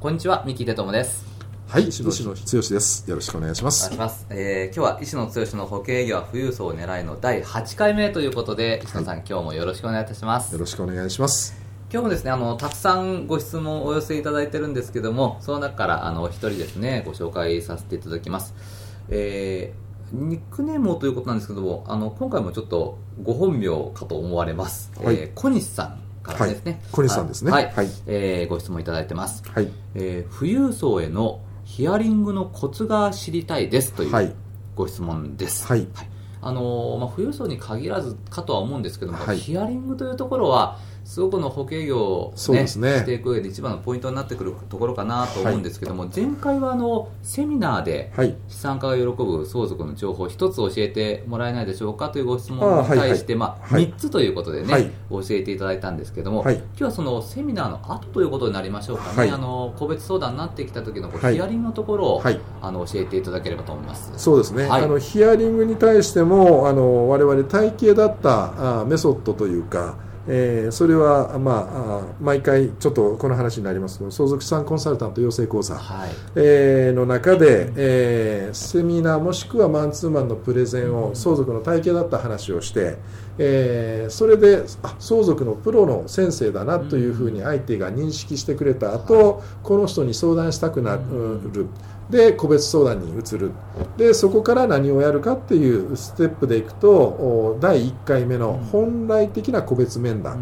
こんにちは三木哲友ですはい、石野剛です。よろしくお願いします。お願いします。えー、今日は石野剛の保険営業は富裕層を狙いの第8回目ということで、石野さん、今日もよろしくお願いいたします。よろしくお願いします。今日もですね、あの、たくさんご質問をお寄せいただいてるんですけども、その中から、あの、お一人ですね、ご紹介させていただきます。えー、ニックネームをということなんですけども、あの、今回もちょっとご本名かと思われます。はいえー、小西さんからですね。はい小西さんですねはい。はいえーご質問いただいてます。はい。えー富裕層へのヒアリングのコツが知りたいですというはいご質問です。はいあのーまあ、富裕層に限らずかとは思うんですけども、はいヒアリングというところは、すごくの保険業を、そうですね。していく上で一番のポイントになってくるところかなと思うんですけども、前回はあのセミナーではい。資産家が喜ぶ相続の情報を一つ教えてもらえないでしょうかというご質問に対して、まあ、はい。3つということでね、はい。教えていただいたんですけども、はい。今日はそのセミナーの後ということになりましょうかね、はい。あの個別相談になってきた時のこうはい。ヒアリングのところを、はい。あの教えていただければと思います。そうですね。はい。あのヒアリングに対してもあの我々体系だったあメソッドというか、えーそれはまああ毎回ちょっとこの話になりますけど、相続資産コンサルタント養成講座。はい。えーの中で、えーセミナーもしくはマンツーマンのプレゼンを相続の体系だった話をして、えーそれであ相続のプロの先生だなというふうに相手が認識してくれた後、この人に相談したくなる、で個別相談に移る。でそこから何をやるかっていうステップでいくとお第1回目の本来的な個別面談、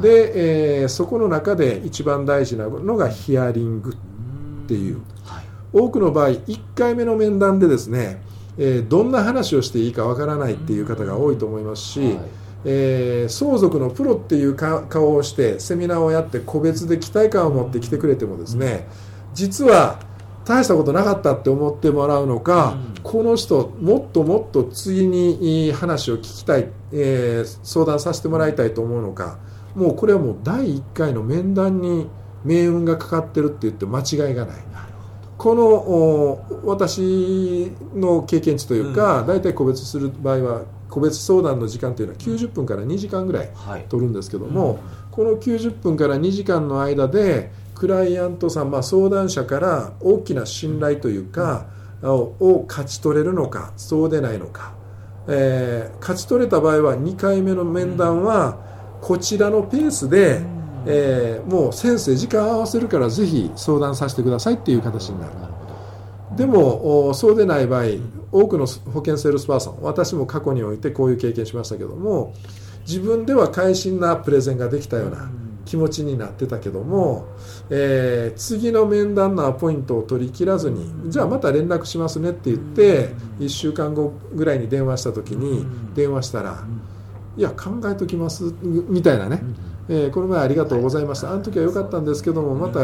で、えーそこの中で一番大事なのがヒアリングっていう。はい。多くの場合1回目の面談でですね、えーどんな話をしていいかわからないっていう方が多いと思いますし、はい。えー相続のプロっていうか顔をしてセミナーをやって個別で期待感を持って来てくれてもですね実は大したことなかったって思ってもらうのか、うん。この人もっともっと次にいい話を聞きたい、えー相談させてもらいたいと思うのかもうこれはもう第1回の面談に命運がかかってるって言って間違いがない。このお私の経験値というか、大体個別する場合は個別相談の時間というのは90分から2時間ぐらいはい。取るんですけども、この90分から2時間の間でクライアントさん、まあ、相談者から大きな信頼というか、をを勝ち取れるのかそうでないのか、えー勝ち取れた場合は2回目の面談はこちらのペースで、えーもう先生時間合わせるからぜひ相談させてくださいっていう形になる。でもおそうでない場合多くの保険セールスパーソン私も過去においてこういう経験しましたけども自分では会心なプレゼンができたような気持ちになってたけども、えー次の面談のアポイントを取り切らずにじゃあまた連絡しますねって言って1週間後ぐらいに電話した時に電話したら「いや考えときます」みたいなね、えーこの前ありがとうございました、あの時は良かったんですけども、また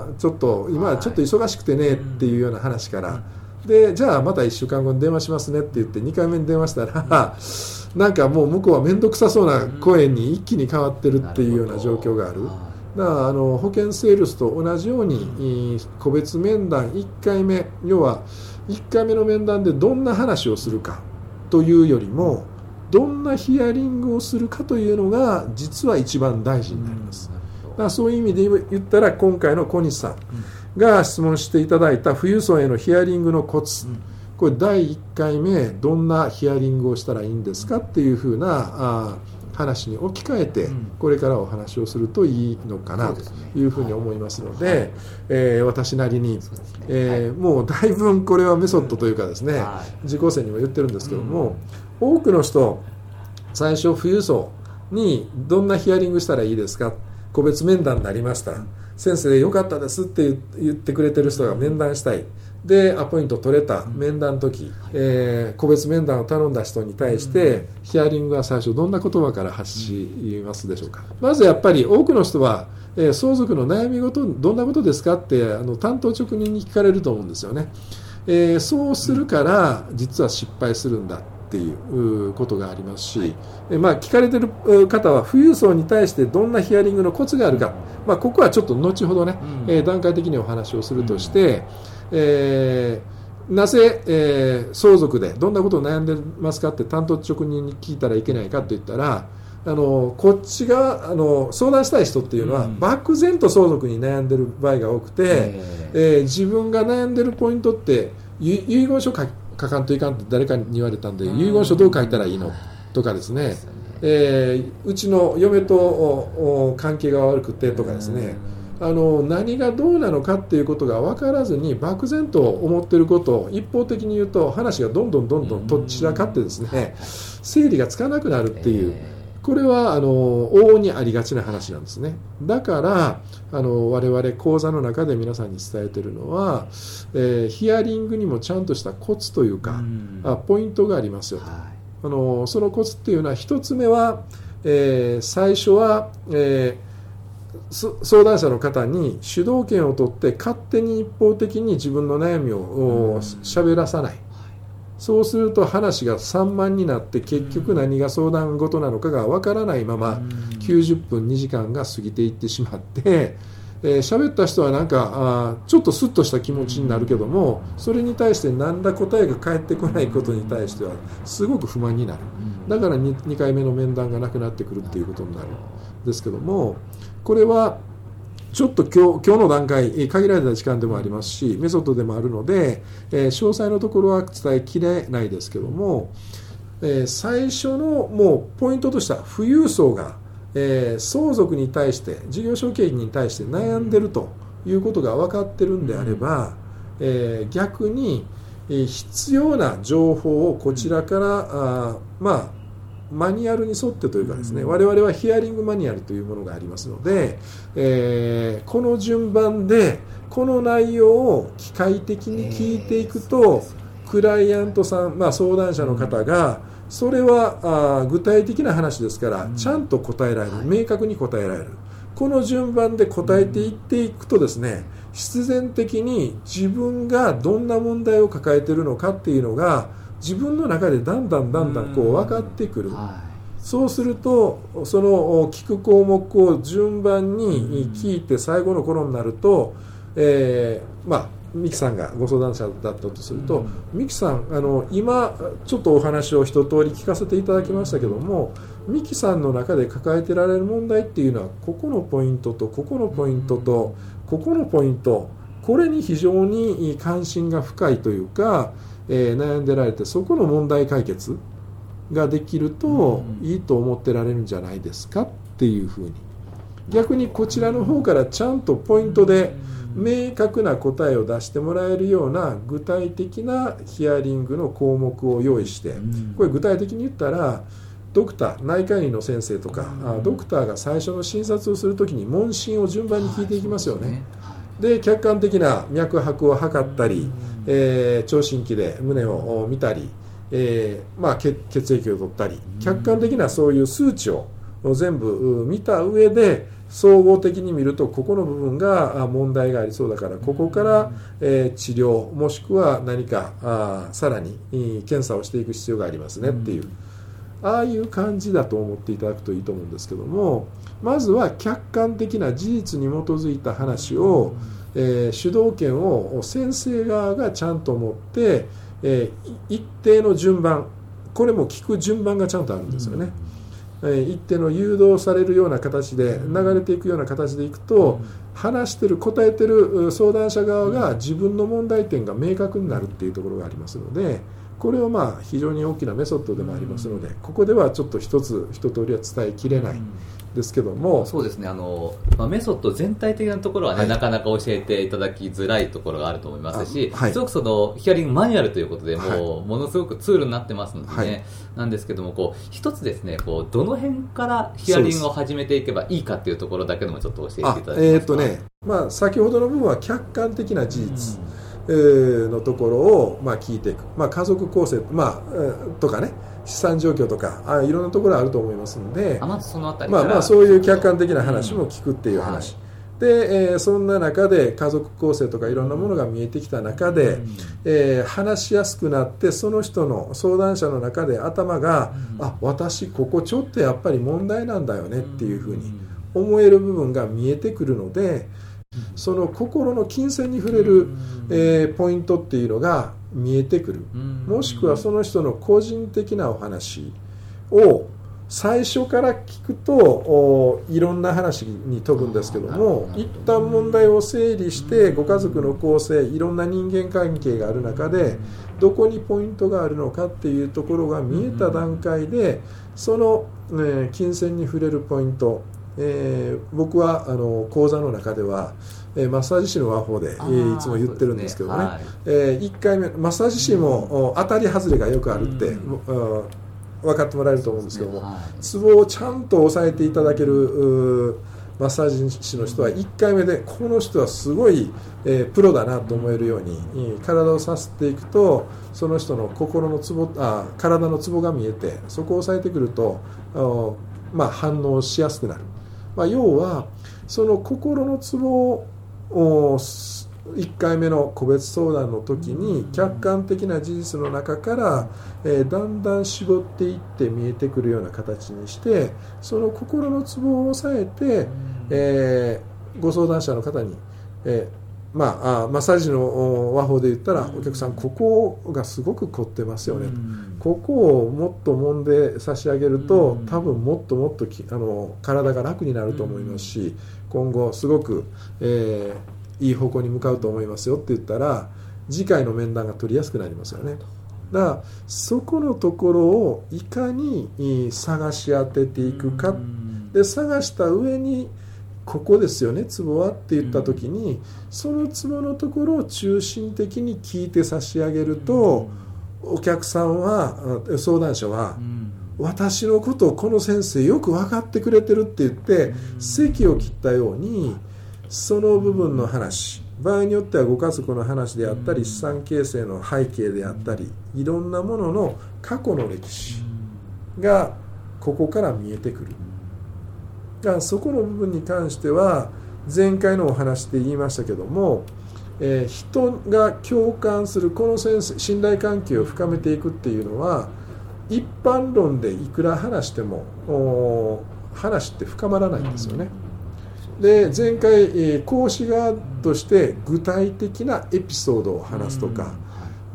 あーちょっと今はちょっと忙しくてねっていうような話から、でじゃあまた1週間後に電話しますねって言って2回目に電話したら、なんかもう向こうは面倒くさそうな声に一気に変わってるっていうような状況がある。だからあの保険セールスと同じように、えー個別面談1回目要は1回目の面談でどんな話をするかというよりもどんなヒアリングをするかというのが実は一番大事になります。だからそういう意味で言ったら今回の小西さんが質問していただいた富裕層へのヒアリングのコツ、これ第1回目どんなヒアリングをしたらいいんですかっていうふうな話に置き換えてうん。これからお話をするといいのかなというふうに思いますので、はい。えー私なりに、えーもうだいぶこれはメソッドというかですね、はい。受講生にも言ってるんですけども、多くの人最初富裕層にどんなヒアリングしたらいいですか個別面談になりました、先生よかったですって言言ってくれてる人が面談したいでアポイント取れた面談の時、えー個別面談を頼んだ人に対して、ヒアリングは最初どんな言葉から発しますでしょうか。まずやっぱり多くの人は、えー相続の悩み事どんなことですかってあの担当直入に聞かれると思うんですよね、えーそうするから実は失敗するんだっていううことがありますし、えーまあ、聞かれてるう方は富裕層に対してどんなヒアリングのコツがあるか、まあ、ここはちょっと後ほどね、うん。えー段階的にお話をするとして、えーなぜ、えー相続でどんなことを悩んでますかって担当直入に聞いたらいけないかって言ったらあのこっちがあの相談したい人っていうのは、うん。漠然と相続に悩んでる場合が多くて、ええー自分が悩んでるポイントってゆ遺言書書書かんといかんって誰かに言われたんで、うん。遺言書どう書いたらいいの？とかですね、えーうちの嫁とおお関係が悪くてとかですね、あの何がどうなのかっていうことが分からずに漠然と思ってることを一方的に言うと話がどんどんどんどんとっちらかってですね整理がつかなくなるっていう。これはあの往々にありがちな話なんですね。だからあの我々講座の中で皆さんに伝えてるのは、えーヒアリングにもちゃんとしたコツというか、あポイントがありますよと。はあのそのコツっていうのは一つ目は、えー最初は、えーそ相談者の方に主導権を取って勝手に一方的に自分の悩みを喋らさない。そうすると話が散漫になって結局何が相談事なのかがわからないまま90分2時間が過ぎていってしまってえー喋った人はなんかあーちょっとスッとした気持ちになるけどもそれに対して何ら答えが返ってこないことに対してはすごく不満になる。だから 2, 2回目の面談がなくなってくるっていうことになる。んですけどもこれはちょっと今日今日の段階えー限られた時間でもありますしメソッドでもあるので、えー詳細のところは伝えきれないですけども、えー最初のもうポイントとしては富裕層が、えー相続に対して事業承継に対して悩んでるということが分かってるんであれば、えー逆に、えー必要な情報をこちらから、あーまあマニュアルに沿ってというかですね、うん。我々はヒアリングマニュアルというものがありますので、えーこの順番でこの内容を機械的に聞いていくと、クライアントさん、まあ、相談者の方が、それはあー具体的な話ですから、うん。ちゃんと答えられる、はい。明確に答えられる。この順番で答えていっていくとですね必然的に自分がどんな問題を抱えているのかっていうのが自分の中でだんだんだんだんこう分かってくる、はそうするとその聞く項目を順番に聞いて最後の頃になると、えーまあミキさんがご相談者だったとすると、ミキさんあの今ちょっとお話を一通り聞かせていただきましたけどもミキさんの中で抱えてられる問題っていうのはここのポイントとここのポイントとここのポイントこれに非常に関心が深いというか、えー悩んでられてそこの問題解決ができるとうん。いいと思ってられるんじゃないですかっていうふうに。逆にこちらの方からちゃんとポイントで明確な答えを出してもらえるような具体的なヒアリングの項目を用意してこれ具体的に言ったらドクター内科医の先生とかあドクターが最初の診察をするときに問診を順番に聞いていきますよね。で客観的な脈拍を測ったり、えー聴診器で胸を見たり、えーまあ、血血液を取ったり客観的なそういう数値を全部見た上で総合的に見るとここの部分があ問題がありそうだからここから、えー治療もしくは何かあさらにえー検査をしていく必要がありますねっていう。ああいう感じだと思っていただくといいと思うんですけどもまずは客観的な事実に基づいた話を、えー主導権を先生側がちゃんと持って、えーい一定の順番これも聞く順番がちゃんとあるんですよね、えー一定の誘導されるような形で流れていくような形でいくと、話してる答えてるう相談者側が自分の問題点が明確になるっていうところがありますのでこれはまあ非常に大きなメソッドでもありますのでここではちょっと一つ一通りは伝えきれないですけども、そうですね。あの、まあ、メソッド全体的なところはね、はい。なかなか教えていただきづらいところがあると思いますし、あはい。すごくそのヒアリングマニュアルということでもう、はい。ものすごくツールになってますのでね、はい。なんですけどもこう一つですねこうどの辺からヒアリングを始めていけばいいかっていうところだけでもちょっと教えていたあだけます。かえーっとね、まあ、先ほどの部分は客観的な事実、えーのところを、まあ、聞いていく、まあ、家族構成、まあえーとかね資産状況とかあいろんなところあると思いますのであまあまあまあそういう客観的な話も聞くっていう話、で、えー、そんな中で家族構成とかいろんなものが見えてきた中で、うん、えー、話しやすくなってその人の相談者の中で頭が、うん、あ私ここちょっとやっぱり問題なんだよねっていうふうに思える部分が見えてくるのでその心の金銭に触れる、えー、ポイントっていうのが見えてくる。もしくはその人の個人的なお話を最初から聞くといろんな話に飛ぶんですけども一旦問題を整理してご家族の構成いろんな人間関係がある中でどこにポイントがあるのかっていうところが見えた段階でその、ね、金銭に触れるポイント、えー、僕はあの講座の中ではえー、マッサージ師の和法で、えー、いつも言ってるんですけどね。ね、はい、えー、1回目マッサージ師も、当たり外れがよくあるって、うん。分かってもらえると思うんですけども、はい、ツボをちゃんと押さえていただけるマッサージ師の人は1回目でこの人はすごい、えー、プロだなと思えるように、うん、体をさせていくとその人の心のツボあ体のツボが見えてそこを押さえてくるとあ、まあ、反応しやすくなる、まあ、要はその心のツボを1回目の個別相談の時に客観的な事実の中から、えー、だんだん絞っていって見えてくるような形にしてその心のツボを押さえて、えー、ご相談者の方に、えーまあ、あマッサージの和法で言ったらお客さんここがすごく凝ってますよね、ここをもっと揉んで差し上げると多分もっともっとあの体が楽になると思いますし今後すごく、えー、いい方向に向かうと思いますよって言ったら次回の面談が取りやすくなりますよね。だからそこのところをいかに探し当てていくかで探した上にここですよねツボはって言った時にそのツボのところを中心的に聞いて差し上げるとお客さんは相談者は私のことをこの先生よく分かってくれてるって言って席を切ったようにその部分の話場合によってはご家族の話であったり資産形成の背景であったりいろんなものの過去の歴史がここから見えてくるだからそこの部分に関しては前回のお話で言いましたけども、えー、人が共感するこの信頼関係を深めていくっていうのは一般論でいくら話しても話って深まらないんですよね。で前回、えー、講師側として具体的なエピソードを話すとか、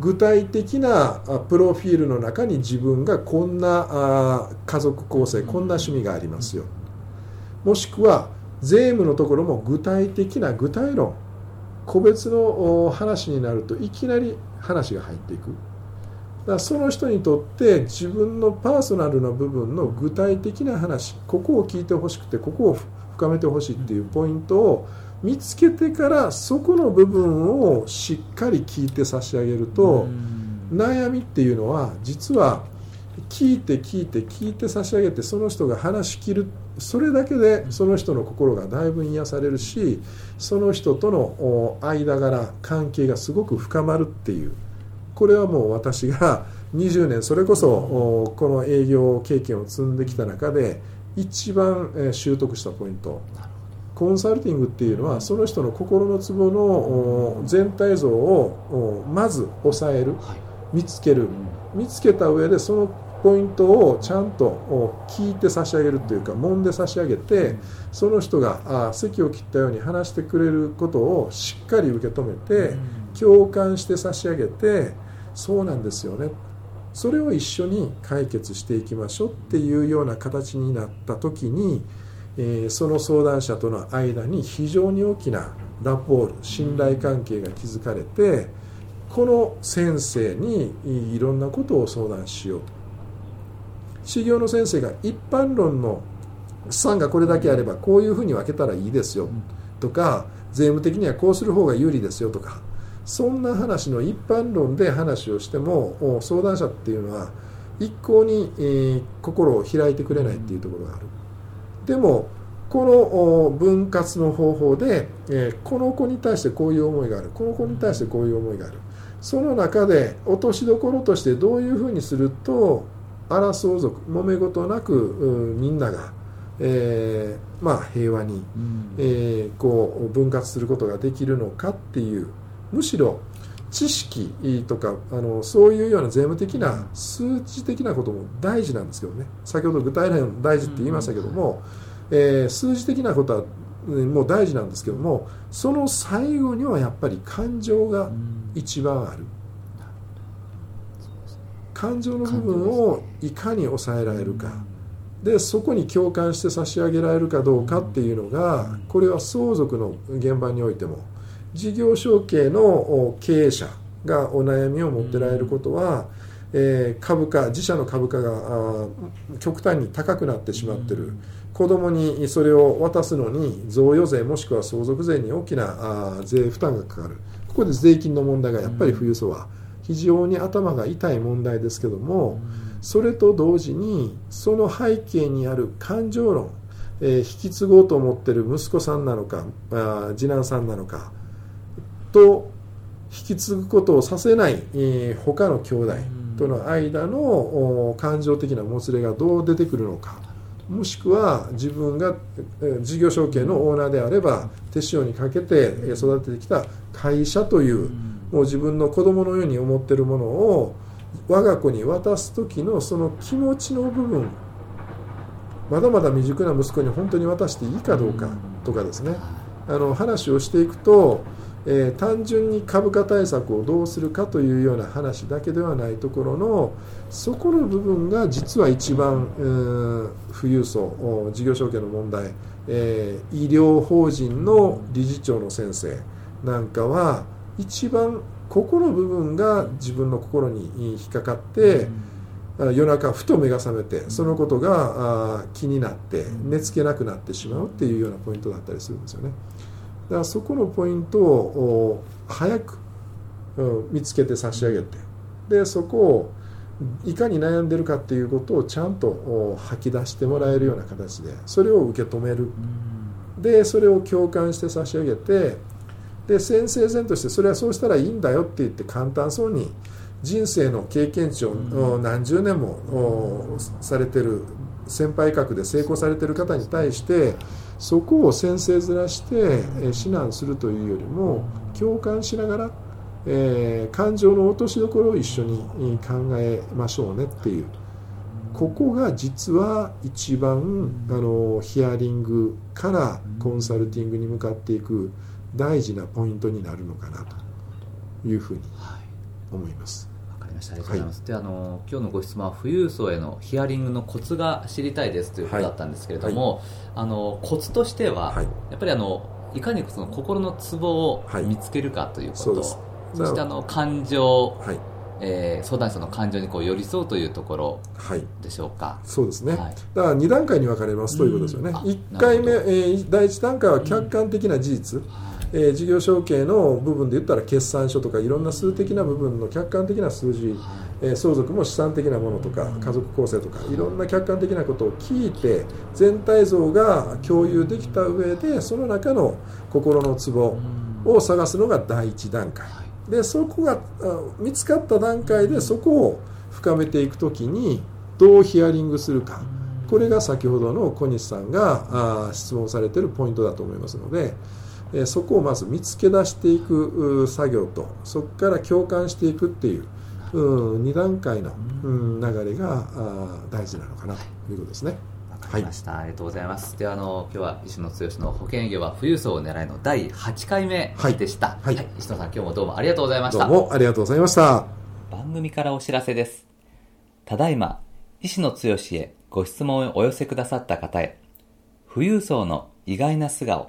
具体的なプロフィールの中に自分がこんなあ家族構成こんな趣味がありますよもしくは税務のところも具体的な具体論個別の話になるといきなり話が入っていく。だその人にとって自分のパーソナルな部分の具体的な話ここを聞いてほしくてここを深めてほしいっていうポイントを見つけてからそこの部分をしっかり聞いて差し上げると悩みっていうのは実は聞いて聞いて聞いて差し上げてその人が話し切る。それだけでその人の心がだいぶ癒されるしその人との間柄関係がすごく深まるっていう。これはもう私が20年それこそこの営業経験を積んできた中で一番習得したポイント。コンサルティングっていうのはその人の心のツボの全体像をまず抑える。見つける。見つけた上でそのポイントをちゃんと聞いて差し上げるというか揉んで差し上げてその人があ席を切ったように話してくれることをしっかり受け止めて共感して差し上げてそうなんですよね。それを一緒に解決していきましょうっていうような形になった時に、えー、その相談者との間に非常に大きなラポール信頼関係が築かれてこの先生にいろんなことを相談しよう修行の先生が一般論の資産がこれだけあればこういうふうに分けたらいいですよとか税務的にはこうする方が有利ですよとかそんな話の一般論で話をしても相談者っていうのは一向に、えー、心を開いてくれないっていうところがある。でもこの分割の方法で、えー、この子に対してこういう思いがあるこの子に対してこういう思いがある。その中で落としどころとしてどういうふうにすると争う族揉め事なくみんなが、ええーまあ、平和に、えーこう分割することができるのかっていうむしろ知識とかあのそういうような税務的な数値的なことも大事なんですけどね。先ほど具体例も大事って言いましたけども、えー数字的なことはうんもう大事なんですけどもその最後にはやっぱり感情が一番ある感情の部分をいかに抑えられるか。でそこに共感して差し上げられるかどうかっていうのがこれは相続の現場においても事業承継の経営者がお悩みを持ってられることは、えー株価自社の株価が極端に高くなってしまってる。子供にそれを渡すのに贈与税もしくは相続税に大きな税負担がかかる。ここで税金の問題がやっぱり富裕層は非常に頭が痛い問題ですけどもそれと同時にその背景にある感情論、えー引き継ごうと思ってる息子さんなのかあー次男さんなのかと引き継ぐことをさせない、えー他の兄弟との間のお感情的なもつれがどう出てくるのかもしくは自分がえー事業承継のオーナーであれば手塩にかけてえー育ててきた会社というもう自分の子供のように思ってるものを我が子に渡す時のその気持ちの部分まだまだ未熟な息子に本当に渡していいかどうかとかですね。あの話をしていくと、えー単純に株価対策をどうするかというような話だけではないところのそこの部分が実は一番、富裕層お事業承継の問題、えー医療法人の理事長の先生なんかは一番ここの部分が自分の心に引っかかって、あ夜中ふと目が覚めてそのことがあー気になって寝つけなくなってしまうっていうようなポイントだったりするんですよね。だからそこのポイントをお早く、うん見つけて差し上げてでそこをいかに悩んでるかっていうことをちゃんとお吐き出してもらえるような形でそれを受け止める。でそれを共感して差し上げてで先生前としてそれはそうしたらいいんだよって言って簡単そうに人生の経験値をお何十年もおされてる先輩格で成功されてる方に対してそこを先生ずらしてえー指南するというよりも共感しながら、えー感情の落としどころを一緒にえー考えましょうねっていう。ここが実は一番あのヒアリングからコンサルティングに向かっていく大事なポイントになるのかなというふうに思います。わかりました。ありがとうございます、であの今日のご質問は富裕層へのヒアリングのコツが知りたいですということだったんですけれども、あのコツとしては、はい。やっぱりあのいかにその心のツボをはい。見つけるかということ、そしてあの感情、はい、えー相談者の感情にこう寄り添うというところはい。でしょうか。そうですね、はい。だから2段階に分かれますということですよね。うん。あ1回目、えー第1段階は客観的な事実、えー事業承継の部分で言ったら決算書とかいろんな数的な部分の客観的な数字、えー相続も資産的なものとか家族構成とかいろんな客観的なことを聞いて全体像が共有できた上でその中の心のツボを探すのが第1段階。でそこがあ見つかった段階でそこを深めていくときにどうヒアリングするか。これが先ほどの小西さんが質問されているポイントだと思いますので、えーそこをまず見つけ出していくう作業とそこから共感していくっていううん2段階のうん流れが大事なのかなとい。うことですね。わかりました、ありがとうございます。であの今日は石野剛の保険営業は富裕層を狙いの第8回目でした、はい。はい。石野さん今日もどうもありがとうございました。どうもありがとうございました。番組からお知らせです。ただいま、石野剛へご質問をお寄せくださった方へ、富裕層の意外な素顔、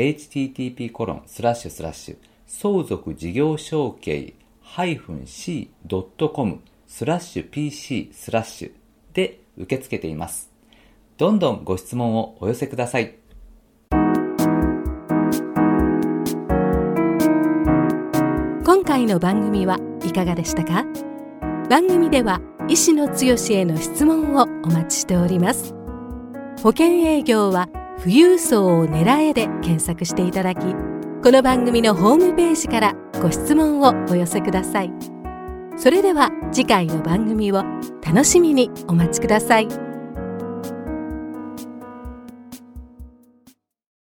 http コロンスラッシュスラッシュ相続事業承継 -c.com スラッシュ PC スラッシュで受け付けています。どんどんご質問をお寄せください。今回の番組はいかがでしたか？番組では医師の強への質問をお待ちしております。保険営業は富裕層を狙えで検索していただきこの番組のホームページからご質問をお寄せくださいそれでは次回の番組を楽しみにお待ちください。